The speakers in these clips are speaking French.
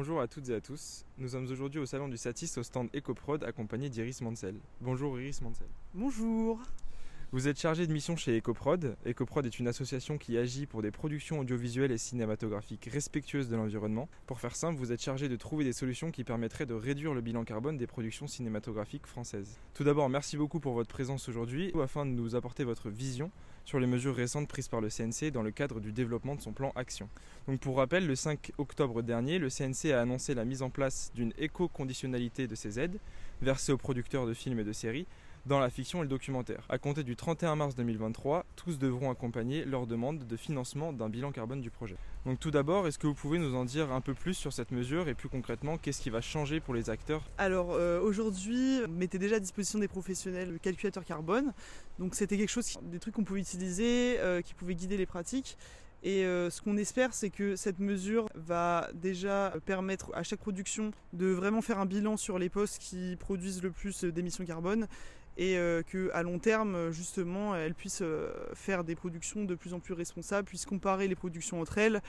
Bonjour à toutes et à tous. Nous sommes aujourd'hui au salon du Satis au stand EcoProd accompagné d'Iris Mansell. Bonjour Iris Mansell. Bonjour. Vous êtes chargé de mission chez EcoProd. EcoProd est une association qui agit pour des productions audiovisuelles et cinématographiques respectueuses de l'environnement. Pour faire simple, vous êtes chargé de trouver des solutions qui permettraient de réduire le bilan carbone des productions cinématographiques françaises. Tout d'abord, merci beaucoup pour votre présence aujourd'hui afin de nous apporter votre vision sur les mesures récentes prises par le CNC dans le cadre du développement de son plan Action. Donc pour rappel, le 5 octobre dernier, le CNC a annoncé la mise en place d'une éco-conditionnalité de ces aides versées aux producteurs de films et de séries dans la fiction et le documentaire. À compter du 31 mars 2023, tous devront accompagner leur demande de financement d'un bilan carbone du projet. Donc tout d'abord, est-ce que vous pouvez nous en dire un peu plus sur cette mesure et plus concrètement, qu'est-ce qui va changer pour les acteurs? Alors euh, aujourd'hui, on mettait déjà à disposition des professionnels le calculateur carbone. Donc c'était quelque chose, des trucs qu'on pouvait utiliser, euh, qui pouvaient guider les pratiques. Et euh, ce qu'on espère, c'est que cette mesure va déjà permettre à chaque production de vraiment faire un bilan sur les postes qui produisent le plus d'émissions carbone et euh, qu'à long terme, justement, elle puisse euh, faire des productions de plus en plus responsables, puisse comparer les productions entre elles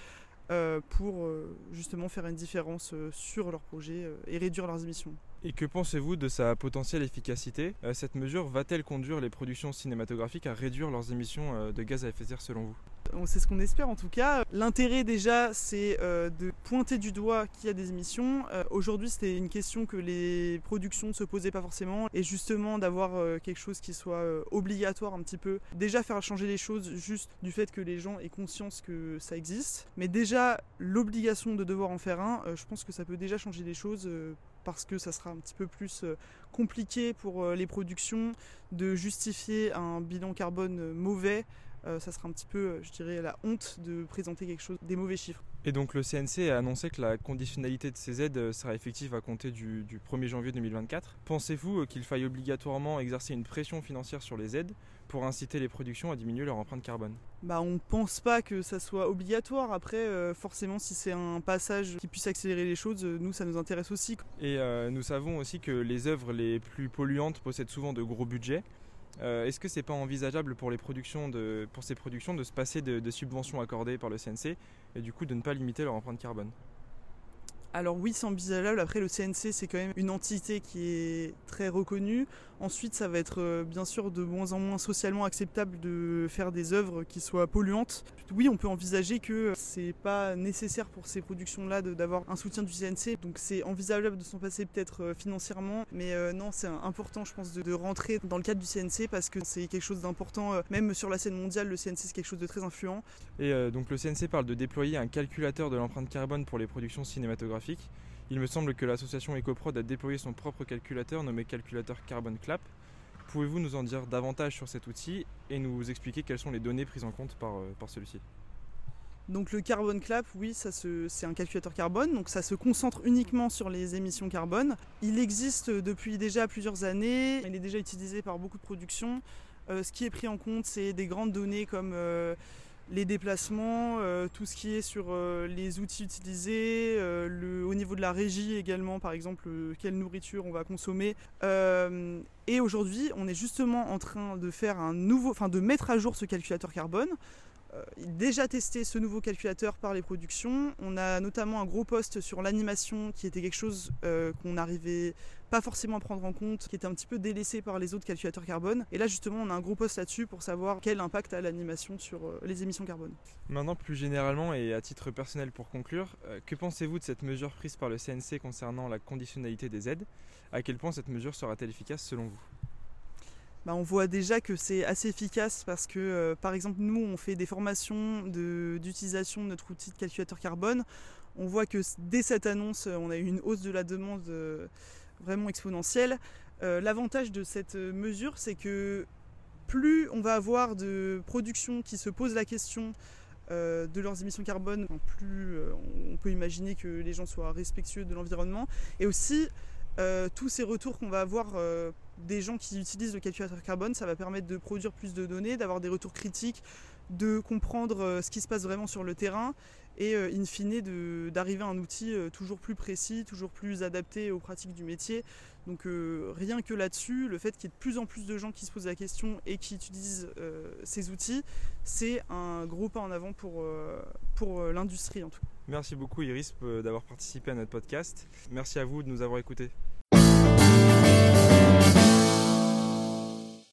pour justement faire une différence sur leurs projets et réduire leurs émissions. Et que pensez-vous de sa potentielle efficacité? Cette mesure va-t-elle conduire les productions cinématographiques à réduire leurs émissions de gaz à effet de serre selon vous? C'est ce qu'on espère en tout cas. L'intérêt déjà, c'est euh, de pointer du doigt qu'il y a des émissions. Euh, aujourd'hui, c'était une question que les productions ne se posaient pas forcément. Et justement, d'avoir euh, quelque chose qui soit obligatoire un petit peu. Déjà faire changer les choses juste du fait que les gens aient conscience que ça existe. Mais déjà, l'obligation de devoir en faire un, je pense que ça peut déjà changer les choses parce que ça sera un petit peu plus compliqué pour les productions de justifier un bilan carbone mauvais euh, ça sera un petit peu, euh, je dirais, la honte de présenter quelque chose, des mauvais chiffres. Et donc le CNC a annoncé que la conditionnalité de ces aides euh, sera effective à compter du, 1er janvier 2024. Pensez-vous qu'il faille obligatoirement exercer une pression financière sur les aides pour inciter les productions à diminuer leur empreinte carbone? Bah, On ne pense pas que ça soit obligatoire. Après, forcément, si c'est un passage qui puisse accélérer les choses, nous, ça nous intéresse aussi. Et nous savons aussi que les œuvres les plus polluantes possèdent souvent de gros budgets. Euh, est-ce que c'est pas envisageable pour, de, ces productions de se passer de subventions accordées par le CNC et du coup de ne pas limiter leur empreinte carbone? Alors oui, c'est envisageable. Après, le CNC, c'est quand même une entité qui est très reconnue. Ensuite, ça va être euh, bien sûr de moins en moins socialement acceptable de faire des œuvres qui soient polluantes. Oui, on peut envisager que c'est pas nécessaire pour ces productions-là d'avoir un soutien du CNC. Donc c'est envisageable de s'en passer peut-être euh, financièrement. Mais euh, non, c'est important, je pense, de, rentrer dans le cadre du CNC parce que c'est quelque chose d'important. Même sur la scène mondiale, le CNC, c'est quelque chose de très influent. Et donc le CNC parle de déployer un calculateur de l'empreinte carbone pour les productions cinématographiques il me semble que l'association EcoProd a déployé son propre calculateur nommé calculateur Carbon Clap. Pouvez-vous nous en dire davantage sur cet outil et nous expliquer quelles sont les données prises en compte par, euh, celui-ci? Donc le Carbon Clap, oui, c'est un calculateur carbone, donc ça se concentre uniquement sur les émissions carbone. Il existe depuis déjà plusieurs années, il est déjà utilisé par beaucoup de productions. Euh, ce qui est pris en compte, c'est des grandes données comme euh, les déplacements, euh, tout ce qui est sur euh, les outils utilisés, euh, au niveau de la régie également, par exemple, quelle nourriture on va consommer. et aujourd'hui, on est justement en train de faire un nouveau, enfin de mettre à jour ce calculateur carbone déjà testé ce nouveau calculateur par les productions. On a notamment un gros poste sur l'animation qui était quelque chose qu'on n'arrivait pas forcément à prendre en compte, qui était un petit peu délaissé par les autres calculateurs carbone. Et là justement on a un gros poste là-dessus pour savoir quel impact a l'animation sur euh, les émissions carbone. Maintenant plus généralement et à titre personnel pour conclure, que pensez-vous de cette mesure prise par le CNC concernant la conditionnalité des aides? À quel point cette mesure sera-t-elle efficace selon vous? Bah, on voit déjà que c'est assez efficace parce que, euh, par exemple, nous, on fait des formations d'utilisation de, notre outil de calculateur carbone. On voit que dès cette annonce, on a eu une hausse de la demande euh, vraiment exponentielle. Euh, l'avantage de cette mesure, c'est que plus on va avoir de productions qui se posent la question de leurs émissions carbone, plus on peut imaginer que les gens soient respectueux de l'environnement. Et aussi, euh, tous ces retours qu'on va avoir euh, des gens qui utilisent le calculateur carbone, ça va permettre de produire plus de données, d'avoir des retours critiques de comprendre ce qui se passe vraiment sur le terrain et in fine d'arriver à un outil toujours plus précis, toujours plus adapté aux pratiques du métier. Donc rien que là-dessus, le fait qu'il y ait de plus en plus de gens qui se posent la question et qui utilisent ces outils, c'est un gros pas en avant pour, pour l'industrie en tout cas. Merci beaucoup Iris d'avoir participé à notre podcast. Merci à vous de nous avoir écoutés.